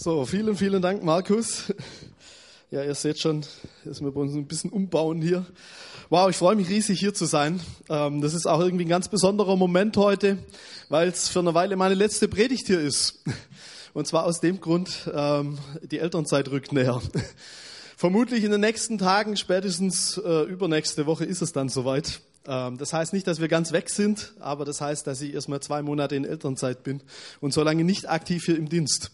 So, vielen, vielen Dank, Markus. Ja, ihr seht schon, dass wir bei uns ein bisschen umbauen hier. Wow, ich freue mich riesig hier zu sein. Ähm, das ist auch irgendwie ein ganz besonderer Moment heute, weil es für eine Weile meine letzte Predigt hier ist. Und zwar aus dem Grund, ähm, die Elternzeit rückt näher. Vermutlich in den nächsten Tagen, spätestens äh, übernächste Woche ist es dann soweit. Ähm, das heißt nicht, dass wir ganz weg sind, aber das heißt, dass ich erstmal zwei Monate in Elternzeit bin und so lange nicht aktiv hier im Dienst.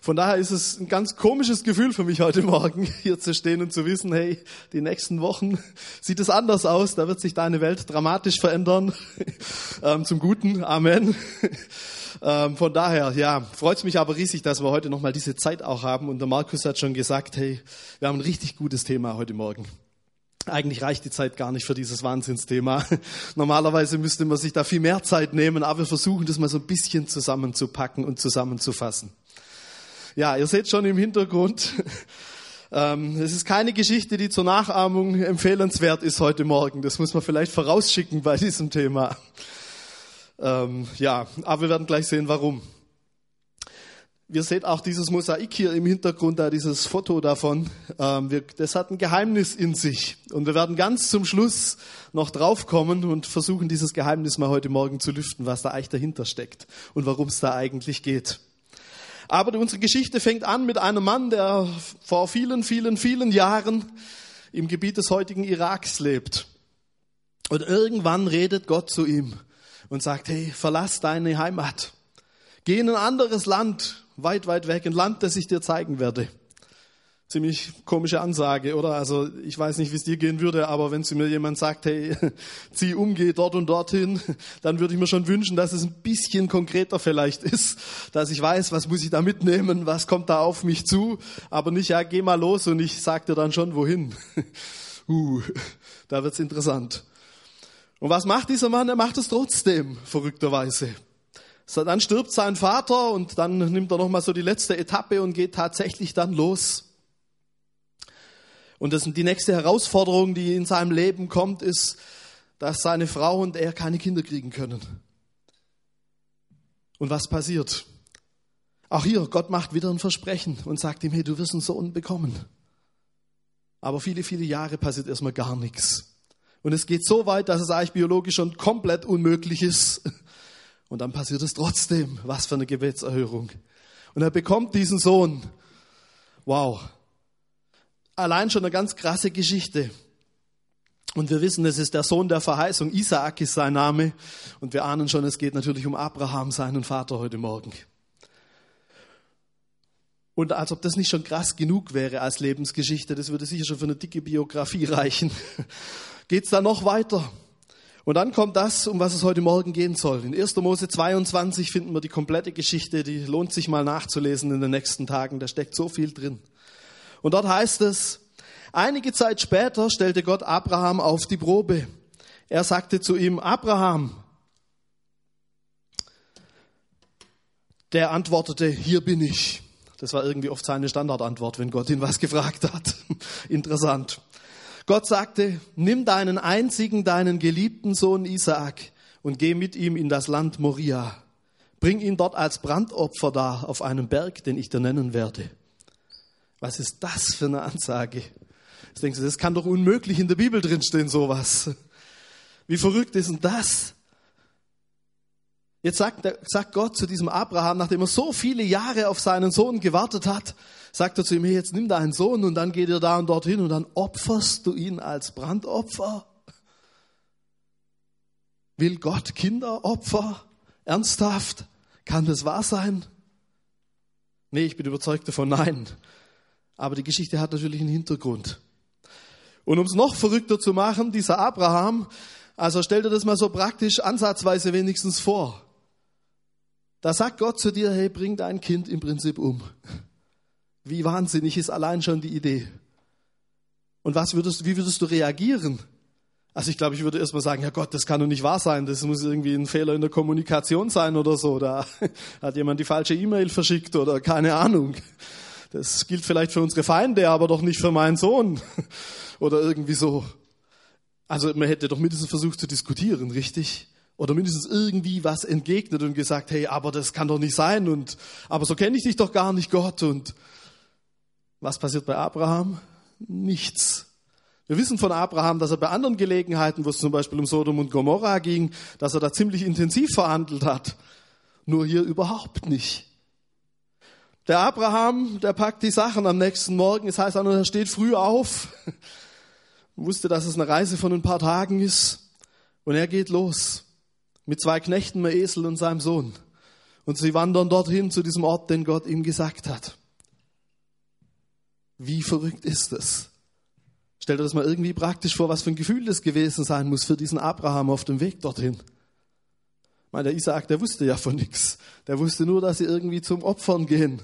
Von daher ist es ein ganz komisches Gefühl für mich heute Morgen, hier zu stehen und zu wissen, hey, die nächsten Wochen sieht es anders aus, da wird sich deine Welt dramatisch verändern. Ähm, zum Guten, Amen. Ähm, von daher, ja, freut es mich aber riesig, dass wir heute nochmal diese Zeit auch haben. Und der Markus hat schon gesagt, hey, wir haben ein richtig gutes Thema heute Morgen. Eigentlich reicht die Zeit gar nicht für dieses Wahnsinnsthema. Normalerweise müsste man sich da viel mehr Zeit nehmen, aber wir versuchen das mal so ein bisschen zusammenzupacken und zusammenzufassen. Ja, ihr seht schon im Hintergrund, ähm, es ist keine Geschichte, die zur Nachahmung empfehlenswert ist heute Morgen. Das muss man vielleicht vorausschicken bei diesem Thema. Ähm, ja, aber wir werden gleich sehen, warum. Wir seht auch dieses Mosaik hier im Hintergrund, da dieses Foto davon. Ähm, das hat ein Geheimnis in sich. Und wir werden ganz zum Schluss noch draufkommen und versuchen, dieses Geheimnis mal heute Morgen zu lüften, was da eigentlich dahinter steckt und worum es da eigentlich geht. Aber unsere Geschichte fängt an mit einem Mann, der vor vielen, vielen, vielen Jahren im Gebiet des heutigen Iraks lebt. Und irgendwann redet Gott zu ihm und sagt, hey, verlass deine Heimat. Geh in ein anderes Land, weit, weit weg, ein Land, das ich dir zeigen werde. Ziemlich komische Ansage, oder? Also ich weiß nicht, wie es dir gehen würde, aber wenn zu mir jemand sagt, hey, zieh um, geh dort und dorthin, dann würde ich mir schon wünschen, dass es ein bisschen konkreter vielleicht ist, dass ich weiß, was muss ich da mitnehmen, was kommt da auf mich zu, aber nicht, ja, geh mal los und ich sag dir dann schon, wohin. Uh, da wird's interessant. Und was macht dieser Mann? Er macht es trotzdem, verrückterweise. Dann stirbt sein Vater und dann nimmt er nochmal so die letzte Etappe und geht tatsächlich dann los. Und das, die nächste Herausforderung, die in seinem Leben kommt, ist, dass seine Frau und er keine Kinder kriegen können. Und was passiert? Auch hier, Gott macht wieder ein Versprechen und sagt ihm, hey, du wirst einen Sohn bekommen. Aber viele, viele Jahre passiert erstmal gar nichts. Und es geht so weit, dass es eigentlich biologisch schon komplett unmöglich ist, und dann passiert es trotzdem. Was für eine Gebetserhörung. Und er bekommt diesen Sohn. Wow. Allein schon eine ganz krasse Geschichte. Und wir wissen, es ist der Sohn der Verheißung. Isaak ist sein Name. Und wir ahnen schon, es geht natürlich um Abraham, seinen Vater heute Morgen. Und als ob das nicht schon krass genug wäre als Lebensgeschichte, das würde sicher schon für eine dicke Biografie reichen, geht's da noch weiter. Und dann kommt das, um was es heute Morgen gehen soll. In 1. Mose 22 finden wir die komplette Geschichte, die lohnt sich mal nachzulesen in den nächsten Tagen, da steckt so viel drin. Und dort heißt es, einige Zeit später stellte Gott Abraham auf die Probe. Er sagte zu ihm, Abraham, der antwortete, hier bin ich. Das war irgendwie oft seine Standardantwort, wenn Gott ihn was gefragt hat. Interessant. Gott sagte, nimm deinen einzigen, deinen geliebten Sohn Isaak und geh mit ihm in das Land Moria. Bring ihn dort als Brandopfer dar auf einem Berg, den ich dir nennen werde. Was ist das für eine Ansage? Jetzt denkst du, das kann doch unmöglich in der Bibel drinstehen, sowas. Wie verrückt ist denn das? Jetzt sagt, sagt Gott zu diesem Abraham, nachdem er so viele Jahre auf seinen Sohn gewartet hat, sagt er zu ihm, hey, jetzt nimm deinen Sohn und dann geht ihr da und dorthin und dann opferst du ihn als Brandopfer. Will Gott Kinderopfer? Ernsthaft? Kann das wahr sein? Nee, ich bin überzeugt davon, nein. Aber die Geschichte hat natürlich einen Hintergrund. Und um es noch verrückter zu machen, dieser Abraham, also stell dir das mal so praktisch ansatzweise wenigstens vor. Da sagt Gott zu dir, hey, bring dein Kind im Prinzip um. Wie wahnsinnig ist allein schon die Idee. Und was würdest, wie würdest du reagieren? Also ich glaube, ich würde erstmal sagen, ja Gott, das kann doch nicht wahr sein. Das muss irgendwie ein Fehler in der Kommunikation sein oder so. Da hat jemand die falsche E-Mail verschickt oder keine Ahnung. Das gilt vielleicht für unsere Feinde, aber doch nicht für meinen Sohn. Oder irgendwie so. Also man hätte doch mindestens versucht zu diskutieren, richtig? Oder mindestens irgendwie was entgegnet und gesagt, hey, aber das kann doch nicht sein und, aber so kenne ich dich doch gar nicht, Gott. Und was passiert bei Abraham? Nichts. Wir wissen von Abraham, dass er bei anderen Gelegenheiten, wo es zum Beispiel um Sodom und Gomorra ging, dass er da ziemlich intensiv verhandelt hat. Nur hier überhaupt nicht. Der Abraham, der packt die Sachen am nächsten Morgen. Es heißt auch, er steht früh auf, wusste, dass es eine Reise von ein paar Tagen ist. Und er geht los mit zwei Knechten, einem Esel und seinem Sohn. Und sie wandern dorthin zu diesem Ort, den Gott ihm gesagt hat. Wie verrückt ist es? Stell dir das mal irgendwie praktisch vor, was für ein Gefühl das gewesen sein muss für diesen Abraham auf dem Weg dorthin. Ich meine, der Isaak, der wusste ja von nichts. Der wusste nur, dass sie irgendwie zum Opfern gehen.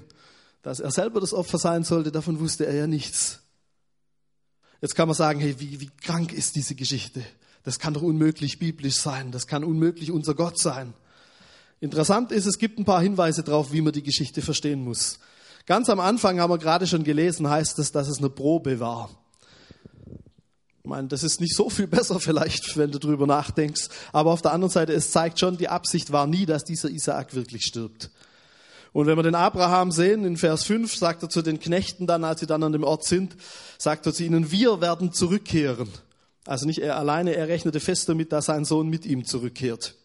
Dass er selber das Opfer sein sollte, davon wusste er ja nichts. Jetzt kann man sagen, hey, wie, wie krank ist diese Geschichte? Das kann doch unmöglich biblisch sein. Das kann unmöglich unser Gott sein. Interessant ist, es gibt ein paar Hinweise darauf, wie man die Geschichte verstehen muss. Ganz am Anfang haben wir gerade schon gelesen, heißt es, dass es eine Probe war. Ich meine, das ist nicht so viel besser vielleicht, wenn du drüber nachdenkst. Aber auf der anderen Seite, es zeigt schon, die Absicht war nie, dass dieser Isaak wirklich stirbt. Und wenn wir den Abraham sehen, in Vers 5 sagt er zu den Knechten dann, als sie dann an dem Ort sind, sagt er zu ihnen, wir werden zurückkehren. Also nicht er alleine, er rechnete fest damit, dass sein Sohn mit ihm zurückkehrt.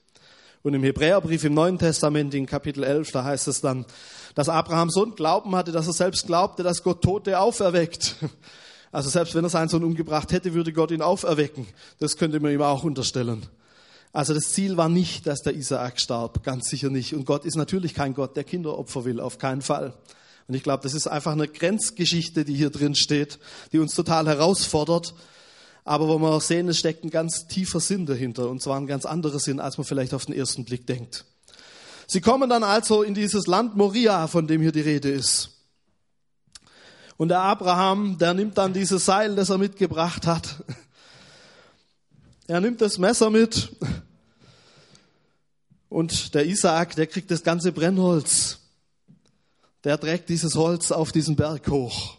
Und im Hebräerbrief im Neuen Testament in Kapitel 11, da heißt es dann, dass Abraham so einen Glauben hatte, dass er selbst glaubte, dass Gott Tote auferweckt. Also selbst wenn er seinen Sohn umgebracht hätte, würde Gott ihn auferwecken. Das könnte man ihm auch unterstellen. Also das Ziel war nicht, dass der Isaak starb, ganz sicher nicht. Und Gott ist natürlich kein Gott, der Kinderopfer will, auf keinen Fall. Und ich glaube, das ist einfach eine Grenzgeschichte, die hier drin steht, die uns total herausfordert. Aber wo wir sehen, es steckt ein ganz tiefer Sinn dahinter. Und zwar ein ganz anderer Sinn, als man vielleicht auf den ersten Blick denkt. Sie kommen dann also in dieses Land Moria, von dem hier die Rede ist. Und der Abraham, der nimmt dann dieses Seil, das er mitgebracht hat. Er nimmt das Messer mit. Und der Isaak, der kriegt das ganze Brennholz. Der trägt dieses Holz auf diesen Berg hoch.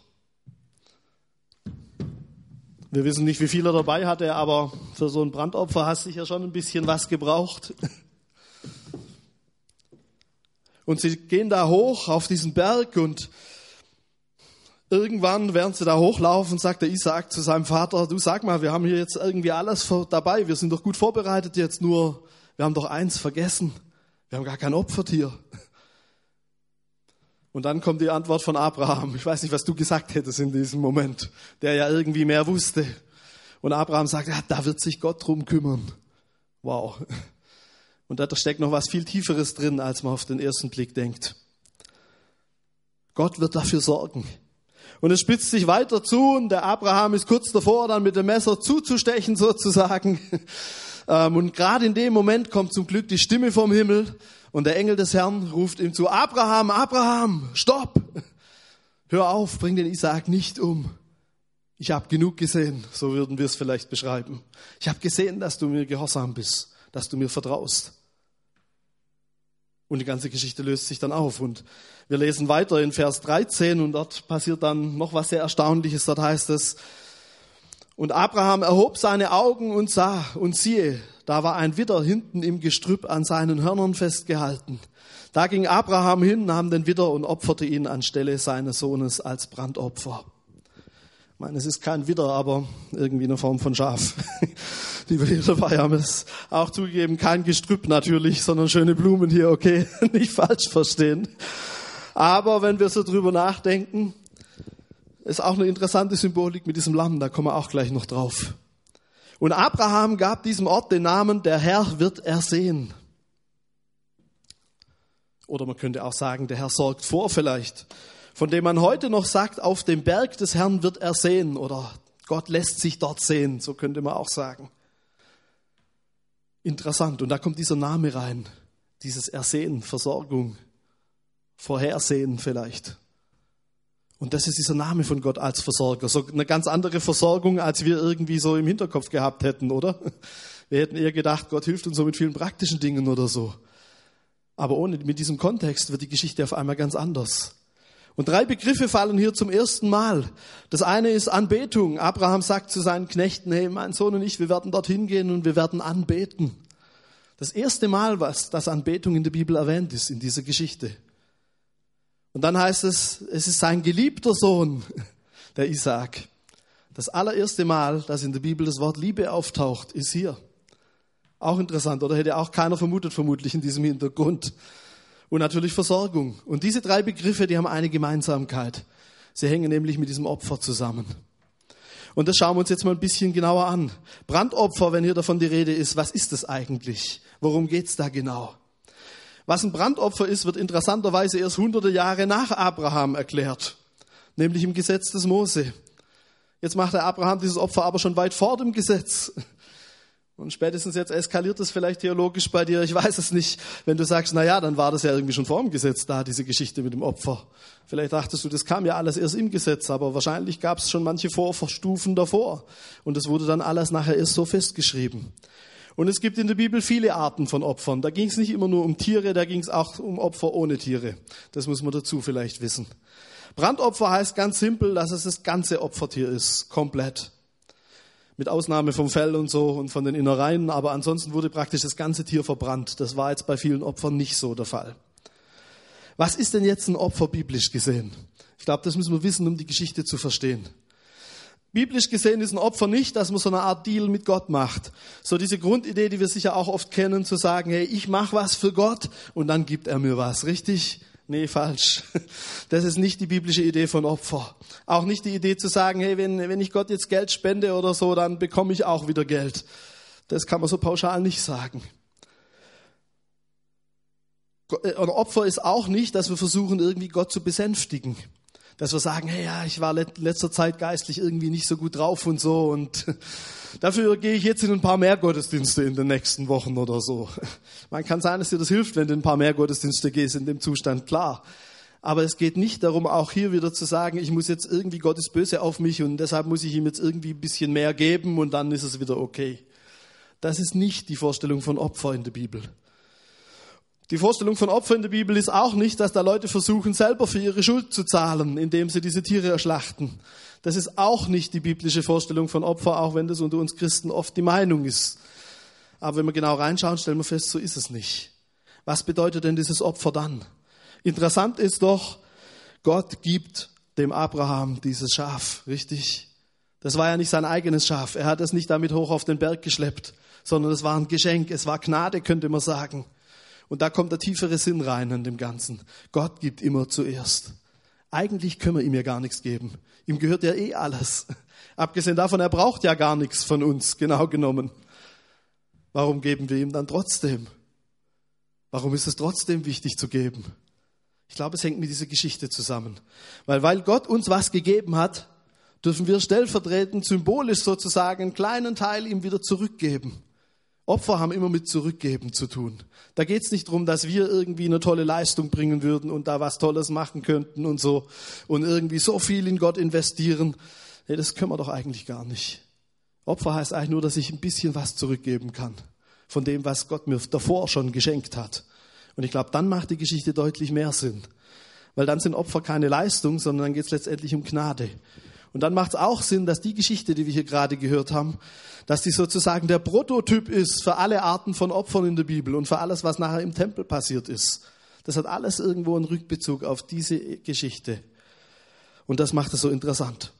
Wir wissen nicht, wie viel er dabei hatte, aber für so ein Brandopfer hast du sicher schon ein bisschen was gebraucht. Und sie gehen da hoch auf diesen Berg und Irgendwann, während sie da hochlaufen, sagt der Isaac zu seinem Vater, du sag mal, wir haben hier jetzt irgendwie alles dabei, wir sind doch gut vorbereitet jetzt, nur wir haben doch eins vergessen, wir haben gar kein Opfertier. Und dann kommt die Antwort von Abraham. Ich weiß nicht, was du gesagt hättest in diesem Moment, der ja irgendwie mehr wusste. Und Abraham sagt, ja, da wird sich Gott drum kümmern. Wow. Und da steckt noch was viel Tieferes drin, als man auf den ersten Blick denkt. Gott wird dafür sorgen. Und es spitzt sich weiter zu und der Abraham ist kurz davor, dann mit dem Messer zuzustechen sozusagen. Ähm, und gerade in dem Moment kommt zum Glück die Stimme vom Himmel und der Engel des Herrn ruft ihm zu, Abraham, Abraham, stopp! Hör auf, bring den Isaak nicht um. Ich habe genug gesehen, so würden wir es vielleicht beschreiben. Ich habe gesehen, dass du mir gehorsam bist, dass du mir vertraust. Und die ganze Geschichte löst sich dann auf. Und wir lesen weiter in Vers 13 und dort passiert dann noch was sehr Erstaunliches. Dort heißt es, und Abraham erhob seine Augen und sah, und siehe, da war ein Widder hinten im Gestrüpp an seinen Hörnern festgehalten. Da ging Abraham hin, nahm den Widder und opferte ihn anstelle seines Sohnes als Brandopfer meine, es ist kein Widder, aber irgendwie eine Form von Schaf, die dabei haben. Es auch zugegeben kein Gestrüpp natürlich, sondern schöne Blumen hier, okay, nicht falsch verstehen. Aber wenn wir so drüber nachdenken, ist auch eine interessante Symbolik mit diesem Lamm, da kommen wir auch gleich noch drauf. Und Abraham gab diesem Ort den Namen, der Herr wird ersehen. Oder man könnte auch sagen, der Herr sorgt vor vielleicht von dem man heute noch sagt, auf dem Berg des Herrn wird er sehen oder Gott lässt sich dort sehen, so könnte man auch sagen. Interessant. Und da kommt dieser Name rein, dieses Ersehen, Versorgung, Vorhersehen vielleicht. Und das ist dieser Name von Gott als Versorger. So eine ganz andere Versorgung, als wir irgendwie so im Hinterkopf gehabt hätten, oder? Wir hätten eher gedacht, Gott hilft uns so mit vielen praktischen Dingen oder so. Aber ohne, mit diesem Kontext wird die Geschichte auf einmal ganz anders. Und drei Begriffe fallen hier zum ersten Mal. Das eine ist Anbetung. Abraham sagt zu seinen Knechten, hey, mein Sohn und ich, wir werden dorthin gehen und wir werden anbeten. Das erste Mal, was das Anbetung in der Bibel erwähnt ist, in dieser Geschichte. Und dann heißt es, es ist sein geliebter Sohn, der Isaac. Das allererste Mal, dass in der Bibel das Wort Liebe auftaucht, ist hier. Auch interessant, oder hätte auch keiner vermutet, vermutlich in diesem Hintergrund. Und natürlich Versorgung. Und diese drei Begriffe, die haben eine Gemeinsamkeit. Sie hängen nämlich mit diesem Opfer zusammen. Und das schauen wir uns jetzt mal ein bisschen genauer an. Brandopfer, wenn hier davon die Rede ist, was ist das eigentlich? Worum geht's da genau? Was ein Brandopfer ist, wird interessanterweise erst hunderte Jahre nach Abraham erklärt, nämlich im Gesetz des Mose. Jetzt macht der Abraham dieses Opfer aber schon weit vor dem Gesetz. Und spätestens jetzt eskaliert es vielleicht theologisch bei dir, ich weiß es nicht, wenn du sagst, na ja, dann war das ja irgendwie schon vor dem Gesetz da, diese Geschichte mit dem Opfer. Vielleicht dachtest du, das kam ja alles erst im Gesetz, aber wahrscheinlich gab es schon manche Vorstufen davor. Und es wurde dann alles nachher erst so festgeschrieben. Und es gibt in der Bibel viele Arten von Opfern. Da ging es nicht immer nur um Tiere, da ging es auch um Opfer ohne Tiere. Das muss man dazu vielleicht wissen. Brandopfer heißt ganz simpel, dass es das ganze Opfertier ist, komplett mit Ausnahme vom Fell und so und von den Innereien, aber ansonsten wurde praktisch das ganze Tier verbrannt. Das war jetzt bei vielen Opfern nicht so der Fall. Was ist denn jetzt ein Opfer biblisch gesehen? Ich glaube, das müssen wir wissen, um die Geschichte zu verstehen. Biblisch gesehen ist ein Opfer nicht, dass man so eine Art Deal mit Gott macht. So diese Grundidee, die wir sicher auch oft kennen, zu sagen, hey, ich mache was für Gott und dann gibt er mir was, richtig? Nee, falsch. Das ist nicht die biblische Idee von Opfer. Auch nicht die Idee zu sagen, hey, wenn, wenn ich Gott jetzt Geld spende oder so, dann bekomme ich auch wieder Geld. Das kann man so pauschal nicht sagen. Ein Opfer ist auch nicht, dass wir versuchen, irgendwie Gott zu besänftigen dass wir sagen, hey, ja, ich war letzter Zeit geistlich irgendwie nicht so gut drauf und so und dafür gehe ich jetzt in ein paar mehr Gottesdienste in den nächsten Wochen oder so. Man kann sein, dass dir das hilft, wenn du in ein paar mehr Gottesdienste gehst in dem Zustand, klar. Aber es geht nicht darum, auch hier wieder zu sagen, ich muss jetzt irgendwie Gott ist böse auf mich und deshalb muss ich ihm jetzt irgendwie ein bisschen mehr geben und dann ist es wieder okay. Das ist nicht die Vorstellung von Opfer in der Bibel. Die Vorstellung von Opfer in der Bibel ist auch nicht, dass da Leute versuchen, selber für ihre Schuld zu zahlen, indem sie diese Tiere erschlachten. Das ist auch nicht die biblische Vorstellung von Opfer, auch wenn das unter uns Christen oft die Meinung ist. Aber wenn wir genau reinschauen, stellen wir fest, so ist es nicht. Was bedeutet denn dieses Opfer dann? Interessant ist doch, Gott gibt dem Abraham dieses Schaf, richtig? Das war ja nicht sein eigenes Schaf. Er hat es nicht damit hoch auf den Berg geschleppt, sondern es war ein Geschenk. Es war Gnade, könnte man sagen. Und da kommt der tiefere Sinn rein in dem Ganzen. Gott gibt immer zuerst. Eigentlich können wir ihm ja gar nichts geben. Ihm gehört ja eh alles. Abgesehen davon, er braucht ja gar nichts von uns, genau genommen. Warum geben wir ihm dann trotzdem? Warum ist es trotzdem wichtig zu geben? Ich glaube, es hängt mit dieser Geschichte zusammen. Weil, weil Gott uns was gegeben hat, dürfen wir stellvertretend, symbolisch sozusagen einen kleinen Teil ihm wieder zurückgeben. Opfer haben immer mit Zurückgeben zu tun. Da geht es nicht darum, dass wir irgendwie eine tolle Leistung bringen würden und da was Tolles machen könnten und so und irgendwie so viel in Gott investieren. Nee, das können wir doch eigentlich gar nicht. Opfer heißt eigentlich nur, dass ich ein bisschen was zurückgeben kann von dem, was Gott mir davor schon geschenkt hat. Und ich glaube, dann macht die Geschichte deutlich mehr Sinn. Weil dann sind Opfer keine Leistung, sondern dann geht es letztendlich um Gnade. Und dann macht es auch Sinn, dass die Geschichte, die wir hier gerade gehört haben, dass die sozusagen der Prototyp ist für alle Arten von Opfern in der Bibel und für alles, was nachher im Tempel passiert ist. Das hat alles irgendwo einen Rückbezug auf diese Geschichte. Und das macht es so interessant.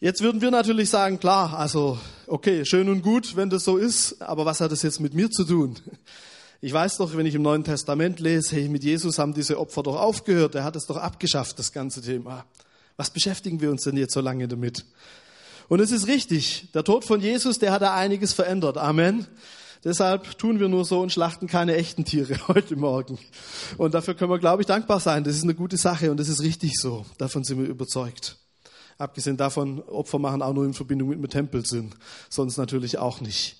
Jetzt würden wir natürlich sagen, klar, also okay, schön und gut, wenn das so ist, aber was hat das jetzt mit mir zu tun? Ich weiß doch, wenn ich im Neuen Testament lese, hey, mit Jesus haben diese Opfer doch aufgehört, er hat es doch abgeschafft, das ganze Thema. Was beschäftigen wir uns denn jetzt so lange damit? Und es ist richtig, der Tod von Jesus, der hat da einiges verändert. Amen. Deshalb tun wir nur so und schlachten keine echten Tiere heute Morgen. Und dafür können wir, glaube ich, dankbar sein. Das ist eine gute Sache und das ist richtig so. Davon sind wir überzeugt. Abgesehen davon, Opfer machen auch nur in Verbindung mit dem Tempel Sinn. Sonst natürlich auch nicht.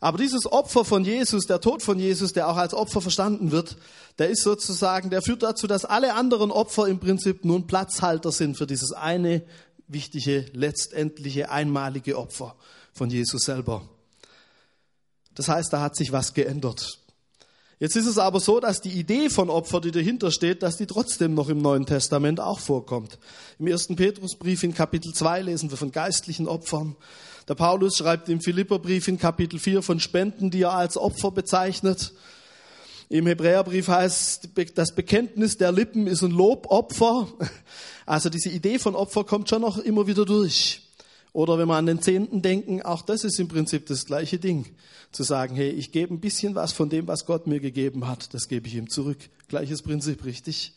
Aber dieses Opfer von Jesus, der Tod von Jesus, der auch als Opfer verstanden wird, der ist sozusagen, der führt dazu, dass alle anderen Opfer im Prinzip nur ein Platzhalter sind für dieses eine wichtige, letztendliche, einmalige Opfer von Jesus selber. Das heißt, da hat sich was geändert. Jetzt ist es aber so, dass die Idee von Opfer, die dahinter steht, dass die trotzdem noch im Neuen Testament auch vorkommt. Im ersten Petrusbrief in Kapitel 2 lesen wir von geistlichen Opfern. Der Paulus schreibt im Philipperbrief in Kapitel 4 von Spenden, die er als Opfer bezeichnet. Im Hebräerbrief heißt, das Bekenntnis der Lippen ist ein Lobopfer. Also diese Idee von Opfer kommt schon noch immer wieder durch. Oder wenn wir an den Zehnten denken, auch das ist im Prinzip das gleiche Ding. Zu sagen, hey, ich gebe ein bisschen was von dem, was Gott mir gegeben hat, das gebe ich ihm zurück. Gleiches Prinzip, richtig?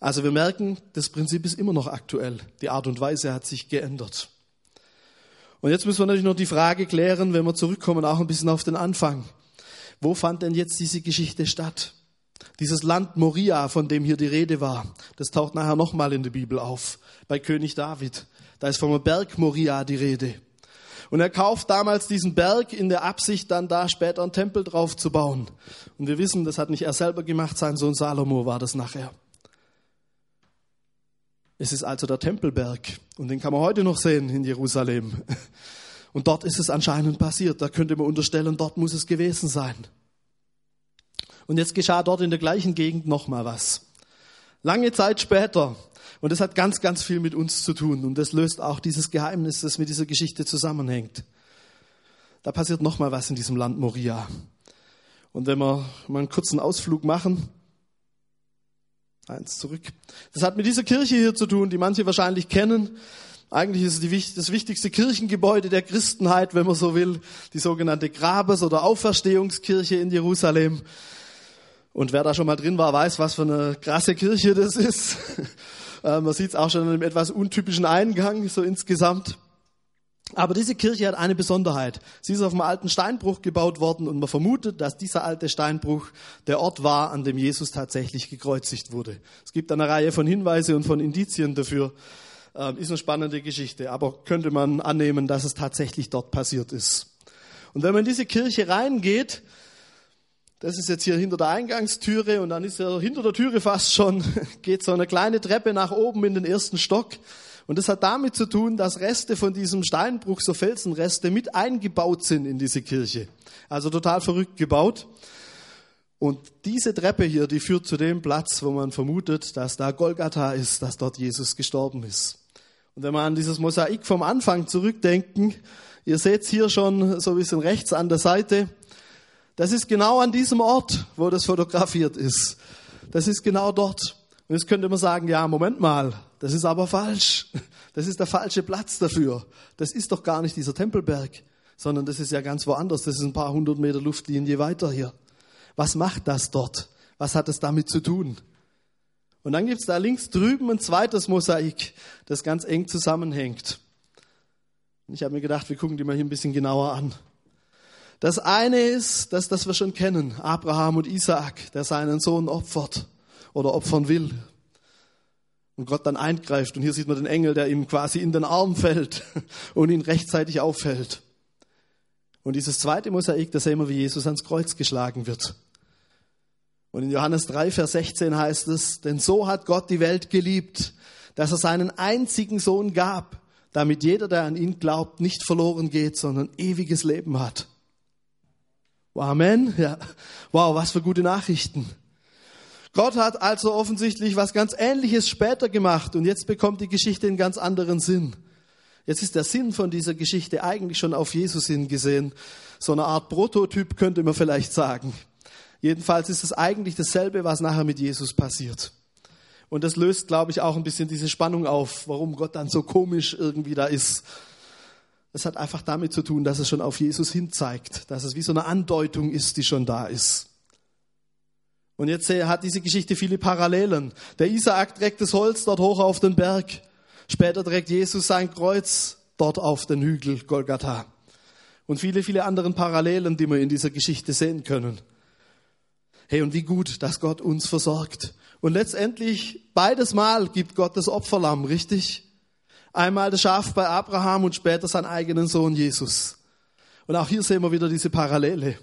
Also wir merken, das Prinzip ist immer noch aktuell. Die Art und Weise hat sich geändert. Und jetzt müssen wir natürlich noch die Frage klären, wenn wir zurückkommen, auch ein bisschen auf den Anfang. Wo fand denn jetzt diese Geschichte statt? Dieses Land Moria, von dem hier die Rede war, das taucht nachher nochmal in der Bibel auf, bei König David. Da ist vom Berg Moria die Rede. Und er kauft damals diesen Berg in der Absicht, dann da später einen Tempel drauf zu bauen. Und wir wissen, das hat nicht er selber gemacht, sein Sohn Salomo war das nachher. Es ist also der Tempelberg und den kann man heute noch sehen in Jerusalem. Und dort ist es anscheinend passiert. Da könnte man unterstellen, dort muss es gewesen sein. Und jetzt geschah dort in der gleichen Gegend nochmal was. Lange Zeit später. Und das hat ganz, ganz viel mit uns zu tun. Und das löst auch dieses Geheimnis, das mit dieser Geschichte zusammenhängt. Da passiert nochmal was in diesem Land Moria. Und wenn wir mal einen kurzen Ausflug machen, eins zurück. Das hat mit dieser Kirche hier zu tun, die manche wahrscheinlich kennen. Eigentlich ist es das wichtigste Kirchengebäude der Christenheit, wenn man so will, die sogenannte Grabes- oder Auferstehungskirche in Jerusalem. Und wer da schon mal drin war, weiß, was für eine krasse Kirche das ist. Äh, man sieht es auch schon in einem etwas untypischen Eingang, so insgesamt. Aber diese Kirche hat eine Besonderheit. Sie ist auf einem alten Steinbruch gebaut worden und man vermutet, dass dieser alte Steinbruch der Ort war, an dem Jesus tatsächlich gekreuzigt wurde. Es gibt eine Reihe von Hinweisen und von Indizien dafür, ähm, ist eine spannende Geschichte, aber könnte man annehmen, dass es tatsächlich dort passiert ist. Und wenn man in diese Kirche reingeht, das ist jetzt hier hinter der Eingangstüre und dann ist ja hinter der Türe fast schon, geht so eine kleine Treppe nach oben in den ersten Stock. Und das hat damit zu tun, dass Reste von diesem Steinbruch, so Felsenreste, mit eingebaut sind in diese Kirche. Also total verrückt gebaut. Und diese Treppe hier, die führt zu dem Platz, wo man vermutet, dass da Golgatha ist, dass dort Jesus gestorben ist. Und wenn wir an dieses Mosaik vom Anfang zurückdenken, ihr seht hier schon so ein bisschen rechts an der Seite, das ist genau an diesem Ort, wo das fotografiert ist. Das ist genau dort. Und jetzt könnte man sagen, ja, Moment mal, das ist aber falsch. Das ist der falsche Platz dafür. Das ist doch gar nicht dieser Tempelberg, sondern das ist ja ganz woanders. Das ist ein paar hundert Meter Luftlinie weiter hier. Was macht das dort? Was hat es damit zu tun? Und dann gibt's da links drüben ein zweites Mosaik, das ganz eng zusammenhängt. Ich habe mir gedacht, wir gucken die mal hier ein bisschen genauer an. Das eine ist, dass das wir schon kennen, Abraham und Isaak, der seinen Sohn opfert oder opfern will. Und Gott dann eingreift. Und hier sieht man den Engel, der ihm quasi in den Arm fällt und ihn rechtzeitig auffällt. Und dieses zweite Mosaik, da sehen wir, wie Jesus ans Kreuz geschlagen wird. Und in Johannes 3, Vers 16 heißt es, denn so hat Gott die Welt geliebt, dass er seinen einzigen Sohn gab, damit jeder, der an ihn glaubt, nicht verloren geht, sondern ewiges Leben hat. Amen. Ja. Wow, was für gute Nachrichten. Gott hat also offensichtlich was ganz Ähnliches später gemacht und jetzt bekommt die Geschichte einen ganz anderen Sinn. Jetzt ist der Sinn von dieser Geschichte eigentlich schon auf Jesus hingesehen. So eine Art Prototyp könnte man vielleicht sagen. Jedenfalls ist es eigentlich dasselbe, was nachher mit Jesus passiert. Und das löst, glaube ich, auch ein bisschen diese Spannung auf, warum Gott dann so komisch irgendwie da ist. Es hat einfach damit zu tun, dass es schon auf Jesus hinzeigt, dass es wie so eine Andeutung ist, die schon da ist. Und jetzt hat diese Geschichte viele Parallelen. Der Isaak trägt das Holz dort hoch auf den Berg. Später trägt Jesus sein Kreuz dort auf den Hügel Golgatha. Und viele, viele andere Parallelen, die wir in dieser Geschichte sehen können. Hey, und wie gut, dass Gott uns versorgt. Und letztendlich, beides Mal gibt Gott das Opferlamm, richtig? Einmal das Schaf bei Abraham und später seinen eigenen Sohn Jesus. Und auch hier sehen wir wieder diese Parallele.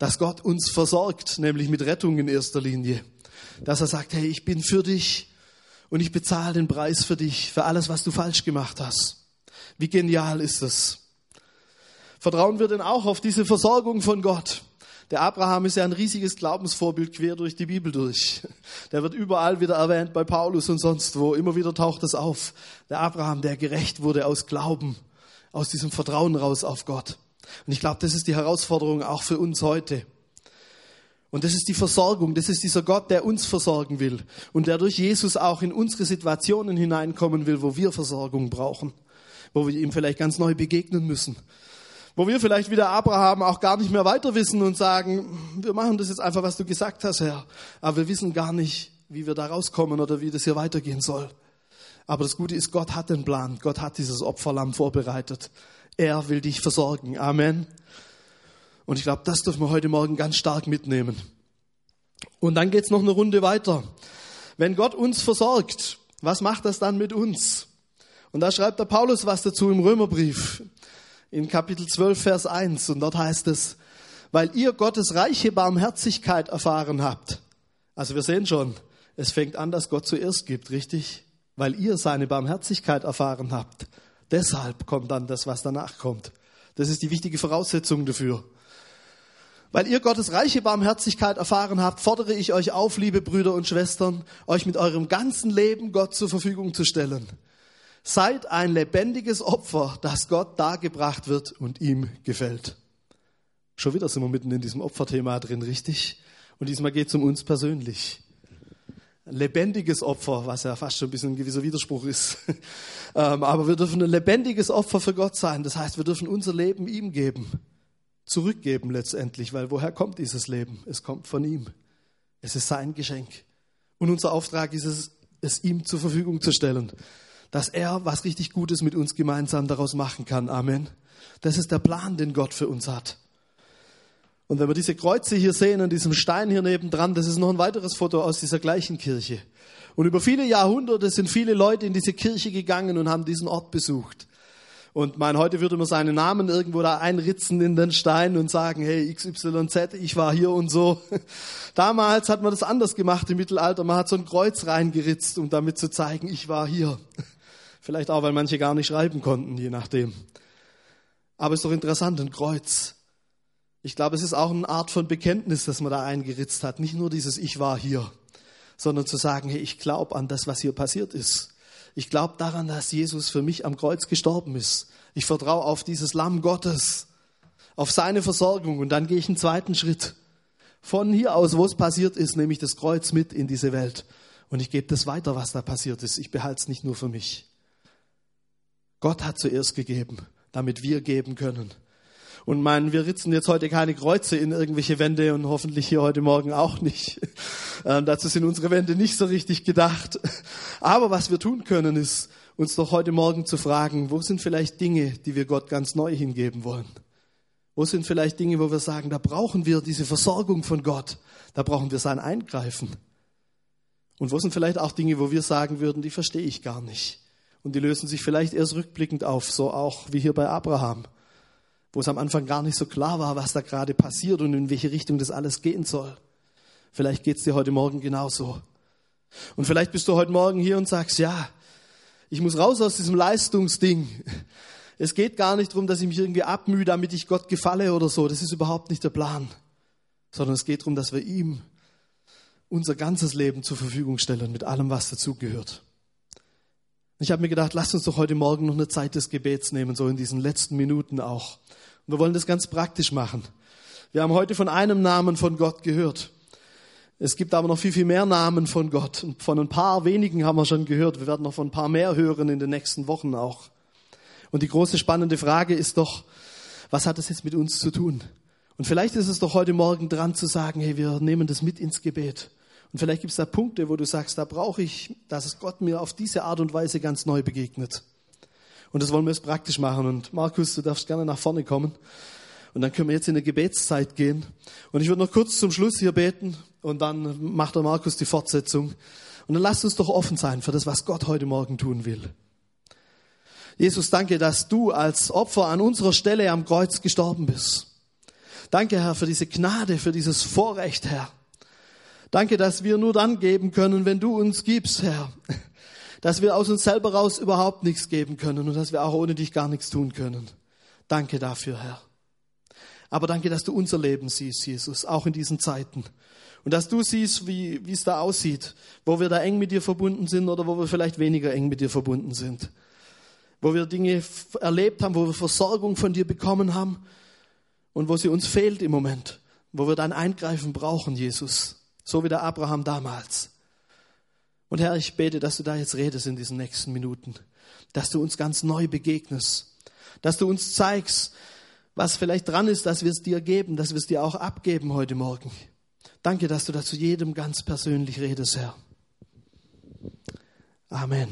Dass Gott uns versorgt, nämlich mit Rettung in erster Linie. Dass er sagt, hey, ich bin für dich und ich bezahle den Preis für dich, für alles, was du falsch gemacht hast. Wie genial ist es? Vertrauen wir denn auch auf diese Versorgung von Gott? Der Abraham ist ja ein riesiges Glaubensvorbild quer durch die Bibel durch. Der wird überall wieder erwähnt, bei Paulus und sonst wo. Immer wieder taucht es auf. Der Abraham, der gerecht wurde aus Glauben, aus diesem Vertrauen raus auf Gott. Und ich glaube, das ist die Herausforderung auch für uns heute. Und das ist die Versorgung, das ist dieser Gott, der uns versorgen will und der durch Jesus auch in unsere Situationen hineinkommen will, wo wir Versorgung brauchen, wo wir ihm vielleicht ganz neu begegnen müssen, wo wir vielleicht wieder Abraham auch gar nicht mehr weiter wissen und sagen, wir machen das jetzt einfach, was du gesagt hast, Herr, aber wir wissen gar nicht, wie wir da rauskommen oder wie das hier weitergehen soll. Aber das Gute ist, Gott hat den Plan, Gott hat dieses Opferlamm vorbereitet. Er will dich versorgen. Amen. Und ich glaube, das dürfen wir heute Morgen ganz stark mitnehmen. Und dann geht's noch eine Runde weiter. Wenn Gott uns versorgt, was macht das dann mit uns? Und da schreibt der Paulus was dazu im Römerbrief in Kapitel 12, Vers 1. Und dort heißt es, weil ihr Gottes reiche Barmherzigkeit erfahren habt. Also wir sehen schon, es fängt an, dass Gott zuerst gibt, richtig? Weil ihr seine Barmherzigkeit erfahren habt. Deshalb kommt dann das, was danach kommt. Das ist die wichtige Voraussetzung dafür. Weil ihr Gottes reiche Barmherzigkeit erfahren habt, fordere ich euch auf, liebe Brüder und Schwestern, euch mit eurem ganzen Leben Gott zur Verfügung zu stellen. Seid ein lebendiges Opfer, das Gott dargebracht wird und ihm gefällt. Schon wieder sind wir mitten in diesem Opferthema drin, richtig? Und diesmal geht es um uns persönlich. Lebendiges Opfer, was ja fast schon ein bisschen ein gewisser Widerspruch ist. Ähm, aber wir dürfen ein lebendiges Opfer für Gott sein. Das heißt, wir dürfen unser Leben ihm geben zurückgeben letztendlich, weil woher kommt dieses Leben? Es kommt von ihm. Es ist sein Geschenk. Und unser Auftrag ist es, es ihm zur Verfügung zu stellen, dass er was richtig Gutes mit uns gemeinsam daraus machen kann. Amen. Das ist der Plan, den Gott für uns hat. Und wenn wir diese Kreuze hier sehen, an diesem Stein hier nebendran, das ist noch ein weiteres Foto aus dieser gleichen Kirche. Und über viele Jahrhunderte sind viele Leute in diese Kirche gegangen und haben diesen Ort besucht. Und mein, heute würde man seinen Namen irgendwo da einritzen in den Stein und sagen, hey, XYZ, ich war hier und so. Damals hat man das anders gemacht im Mittelalter. Man hat so ein Kreuz reingeritzt, um damit zu zeigen, ich war hier. Vielleicht auch, weil manche gar nicht schreiben konnten, je nachdem. Aber es ist doch interessant, ein Kreuz. Ich glaube, es ist auch eine Art von Bekenntnis, das man da eingeritzt hat. Nicht nur dieses Ich war hier, sondern zu sagen, hey, ich glaube an das, was hier passiert ist. Ich glaube daran, dass Jesus für mich am Kreuz gestorben ist. Ich vertraue auf dieses Lamm Gottes, auf seine Versorgung. Und dann gehe ich einen zweiten Schritt. Von hier aus, wo es passiert ist, nehme ich das Kreuz mit in diese Welt. Und ich gebe das weiter, was da passiert ist. Ich behalte es nicht nur für mich. Gott hat zuerst gegeben, damit wir geben können. Und meinen, wir ritzen jetzt heute keine Kreuze in irgendwelche Wände und hoffentlich hier heute Morgen auch nicht. Ähm, dazu sind unsere Wände nicht so richtig gedacht. Aber was wir tun können, ist, uns doch heute Morgen zu fragen, wo sind vielleicht Dinge, die wir Gott ganz neu hingeben wollen? Wo sind vielleicht Dinge, wo wir sagen, da brauchen wir diese Versorgung von Gott, da brauchen wir sein Eingreifen? Und wo sind vielleicht auch Dinge, wo wir sagen würden, die verstehe ich gar nicht? Und die lösen sich vielleicht erst rückblickend auf, so auch wie hier bei Abraham wo es am Anfang gar nicht so klar war, was da gerade passiert und in welche Richtung das alles gehen soll. Vielleicht geht's dir heute Morgen genauso. Und vielleicht bist du heute Morgen hier und sagst, ja, ich muss raus aus diesem Leistungsding. Es geht gar nicht darum, dass ich mich irgendwie abmühe, damit ich Gott gefalle oder so. Das ist überhaupt nicht der Plan. Sondern es geht darum, dass wir ihm unser ganzes Leben zur Verfügung stellen mit allem, was dazugehört. Ich habe mir gedacht, lasst uns doch heute Morgen noch eine Zeit des Gebets nehmen, so in diesen letzten Minuten auch. Und wir wollen das ganz praktisch machen. Wir haben heute von einem Namen von Gott gehört. Es gibt aber noch viel, viel mehr Namen von Gott. Und von ein paar wenigen haben wir schon gehört. Wir werden noch von ein paar mehr hören in den nächsten Wochen auch. Und die große spannende Frage ist doch, was hat das jetzt mit uns zu tun? Und vielleicht ist es doch heute Morgen dran zu sagen, hey, wir nehmen das mit ins Gebet. Und vielleicht gibt es da Punkte, wo du sagst, da brauche ich, dass es Gott mir auf diese Art und Weise ganz neu begegnet. Und das wollen wir jetzt praktisch machen. Und Markus, du darfst gerne nach vorne kommen. Und dann können wir jetzt in eine Gebetszeit gehen. Und ich würde noch kurz zum Schluss hier beten und dann macht der Markus die Fortsetzung. Und dann lasst uns doch offen sein für das, was Gott heute Morgen tun will. Jesus, danke, dass du als Opfer an unserer Stelle am Kreuz gestorben bist. Danke, Herr, für diese Gnade, für dieses Vorrecht, Herr. Danke, dass wir nur dann geben können, wenn du uns gibst, Herr. Dass wir aus uns selber raus überhaupt nichts geben können und dass wir auch ohne dich gar nichts tun können. Danke dafür, Herr. Aber danke, dass du unser Leben siehst, Jesus, auch in diesen Zeiten. Und dass du siehst, wie, wie es da aussieht, wo wir da eng mit dir verbunden sind oder wo wir vielleicht weniger eng mit dir verbunden sind. Wo wir Dinge erlebt haben, wo wir Versorgung von dir bekommen haben und wo sie uns fehlt im Moment. Wo wir dein Eingreifen brauchen, Jesus. So wie der Abraham damals. Und Herr, ich bete, dass du da jetzt redest in diesen nächsten Minuten. Dass du uns ganz neu begegnest. Dass du uns zeigst, was vielleicht dran ist, dass wir es dir geben, dass wir es dir auch abgeben heute Morgen. Danke, dass du dazu jedem ganz persönlich redest, Herr. Amen.